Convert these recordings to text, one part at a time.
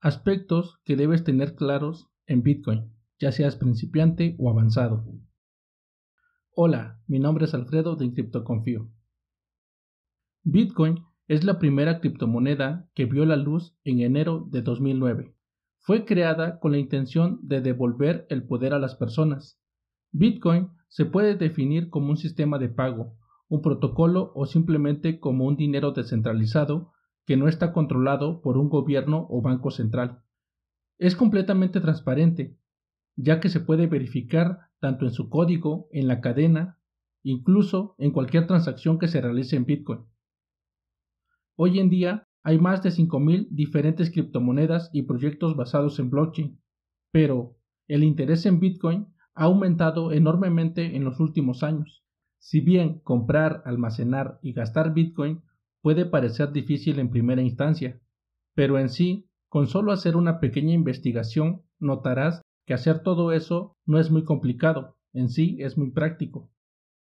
Aspectos que debes tener claros en Bitcoin, ya seas principiante o avanzado. Hola, mi nombre es Alfredo de CryptoConfío. Bitcoin es la primera criptomoneda que vio la luz en enero de 2009. Fue creada con la intención de devolver el poder a las personas. Bitcoin se puede definir como un sistema de pago, un protocolo o simplemente como un dinero descentralizado que no está controlado por un gobierno o banco central. Es completamente transparente, ya que se puede verificar tanto en su código, en la cadena, incluso en cualquier transacción que se realice en Bitcoin. Hoy en día hay más de 5.000 diferentes criptomonedas y proyectos basados en blockchain, pero el interés en Bitcoin ha aumentado enormemente en los últimos años. Si bien comprar, almacenar y gastar Bitcoin puede parecer difícil en primera instancia, pero en sí, con solo hacer una pequeña investigación, notarás que hacer todo eso no es muy complicado, en sí es muy práctico.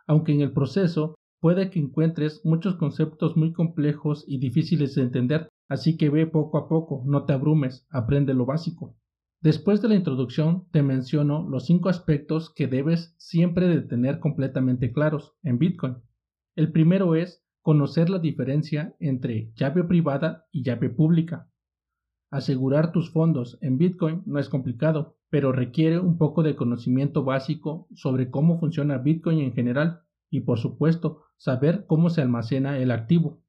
Aunque en el proceso puede que encuentres muchos conceptos muy complejos y difíciles de entender, así que ve poco a poco, no te abrumes, aprende lo básico. Después de la introducción te menciono los cinco aspectos que debes siempre de tener completamente claros en Bitcoin. El primero es conocer la diferencia entre llave privada y llave pública. Asegurar tus fondos en Bitcoin no es complicado, pero requiere un poco de conocimiento básico sobre cómo funciona Bitcoin en general y por supuesto saber cómo se almacena el activo.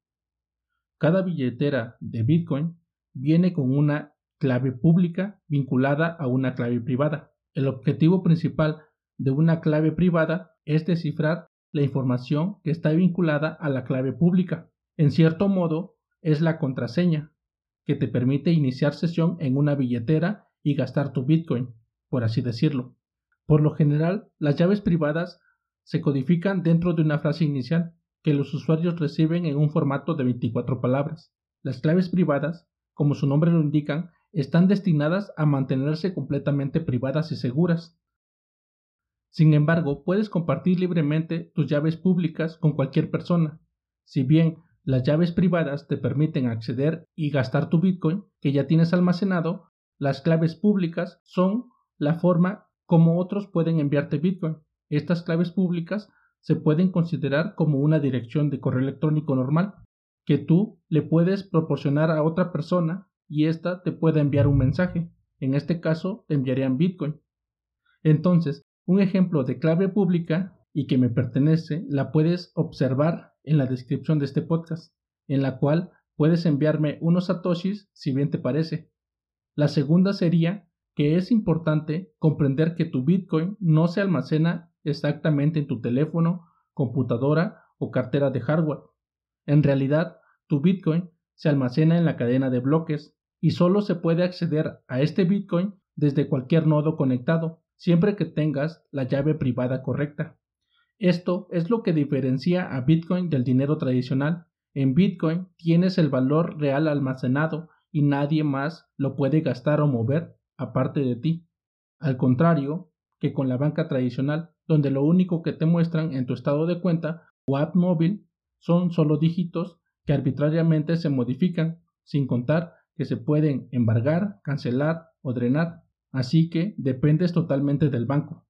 Cada billetera de Bitcoin viene con una clave pública vinculada a una clave privada. El objetivo principal de una clave privada es descifrar la información que está vinculada a la clave pública. En cierto modo, es la contraseña, que te permite iniciar sesión en una billetera y gastar tu Bitcoin, por así decirlo. Por lo general, las llaves privadas se codifican dentro de una frase inicial que los usuarios reciben en un formato de 24 palabras. Las claves privadas, como su nombre lo indican, están destinadas a mantenerse completamente privadas y seguras, sin embargo, puedes compartir libremente tus llaves públicas con cualquier persona. Si bien las llaves privadas te permiten acceder y gastar tu Bitcoin que ya tienes almacenado, las claves públicas son la forma como otros pueden enviarte Bitcoin. Estas claves públicas se pueden considerar como una dirección de correo electrónico normal que tú le puedes proporcionar a otra persona y ésta te puede enviar un mensaje. En este caso, te enviarían Bitcoin. Entonces, un ejemplo de clave pública y que me pertenece la puedes observar en la descripción de este podcast, en la cual puedes enviarme unos satoshis si bien te parece. La segunda sería que es importante comprender que tu Bitcoin no se almacena exactamente en tu teléfono, computadora o cartera de hardware. En realidad, tu Bitcoin se almacena en la cadena de bloques y solo se puede acceder a este Bitcoin desde cualquier nodo conectado, siempre que tengas la llave privada correcta. Esto es lo que diferencia a Bitcoin del dinero tradicional. En Bitcoin tienes el valor real almacenado y nadie más lo puede gastar o mover aparte de ti. Al contrario que con la banca tradicional, donde lo único que te muestran en tu estado de cuenta o app móvil son solo dígitos que arbitrariamente se modifican, sin contar que se pueden embargar, cancelar o drenar así que dependes totalmente del banco.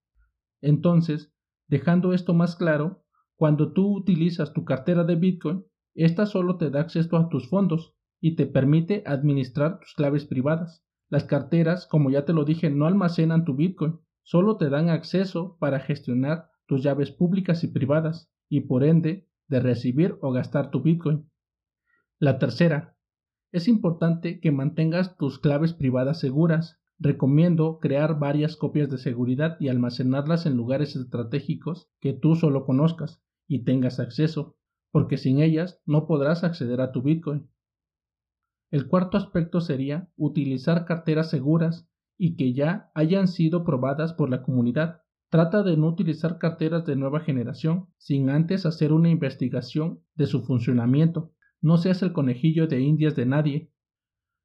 Entonces, dejando esto más claro, cuando tú utilizas tu cartera de Bitcoin, esta solo te da acceso a tus fondos y te permite administrar tus claves privadas. Las carteras, como ya te lo dije, no almacenan tu Bitcoin, solo te dan acceso para gestionar tus llaves públicas y privadas y por ende de recibir o gastar tu Bitcoin. La tercera, es importante que mantengas tus claves privadas seguras Recomiendo crear varias copias de seguridad y almacenarlas en lugares estratégicos que tú solo conozcas y tengas acceso, porque sin ellas no podrás acceder a tu Bitcoin. El cuarto aspecto sería utilizar carteras seguras y que ya hayan sido probadas por la comunidad. Trata de no utilizar carteras de nueva generación sin antes hacer una investigación de su funcionamiento. No seas el conejillo de indias de nadie.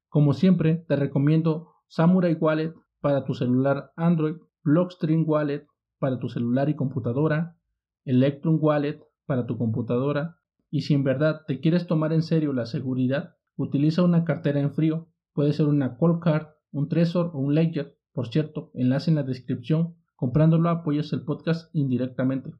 Como siempre, te recomiendo Samurai Wallet para tu celular Android, Blockstream Wallet para tu celular y computadora, Electrum Wallet para tu computadora, y si en verdad te quieres tomar en serio la seguridad, utiliza una cartera en frío, Puede ser una Cold Card, un Trezor o un Ledger. Por cierto, enlace en la descripción. Comprándolo apoyas el podcast indirectamente.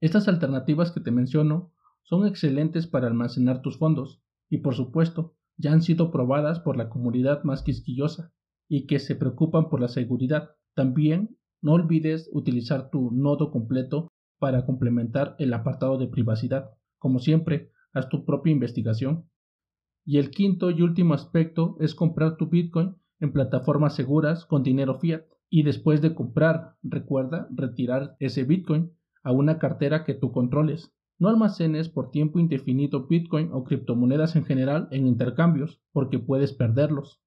Estas alternativas que te menciono son excelentes para almacenar tus fondos y por supuesto ya han sido probadas por la comunidad más quisquillosa y que se preocupan por la seguridad. También no olvides utilizar tu nodo completo para complementar el apartado de privacidad. Como siempre, haz tu propia investigación. Y el quinto y último aspecto es comprar tu Bitcoin en plataformas seguras con dinero fiat. Y después de comprar, recuerda retirar ese Bitcoin a una cartera que tú controles. No almacenes por tiempo indefinido Bitcoin o criptomonedas en general en intercambios, porque puedes perderlos.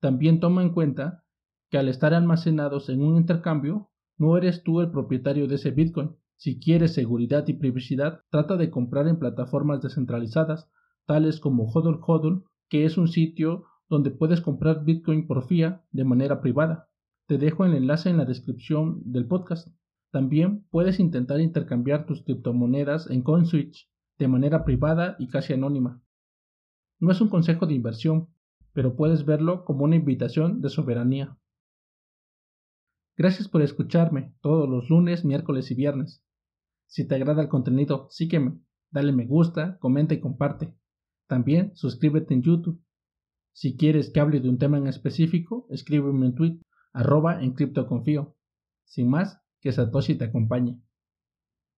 También toma en cuenta que al estar almacenados en un intercambio, no eres tú el propietario de ese Bitcoin. Si quieres seguridad y privacidad, trata de comprar en plataformas descentralizadas, tales como Hodl Hodl, que es un sitio donde puedes comprar Bitcoin por FIA de manera privada. Te dejo el enlace en la descripción del podcast. También puedes intentar intercambiar tus criptomonedas en CoinSwitch de manera privada y casi anónima. No es un consejo de inversión, pero puedes verlo como una invitación de soberanía. Gracias por escucharme todos los lunes, miércoles y viernes. Si te agrada el contenido, sígueme, dale me gusta, comenta y comparte. También suscríbete en YouTube. Si quieres que hable de un tema en específico, escríbeme un tweet, arroba en criptoconfío. Sin más, que Satoshi te acompañe.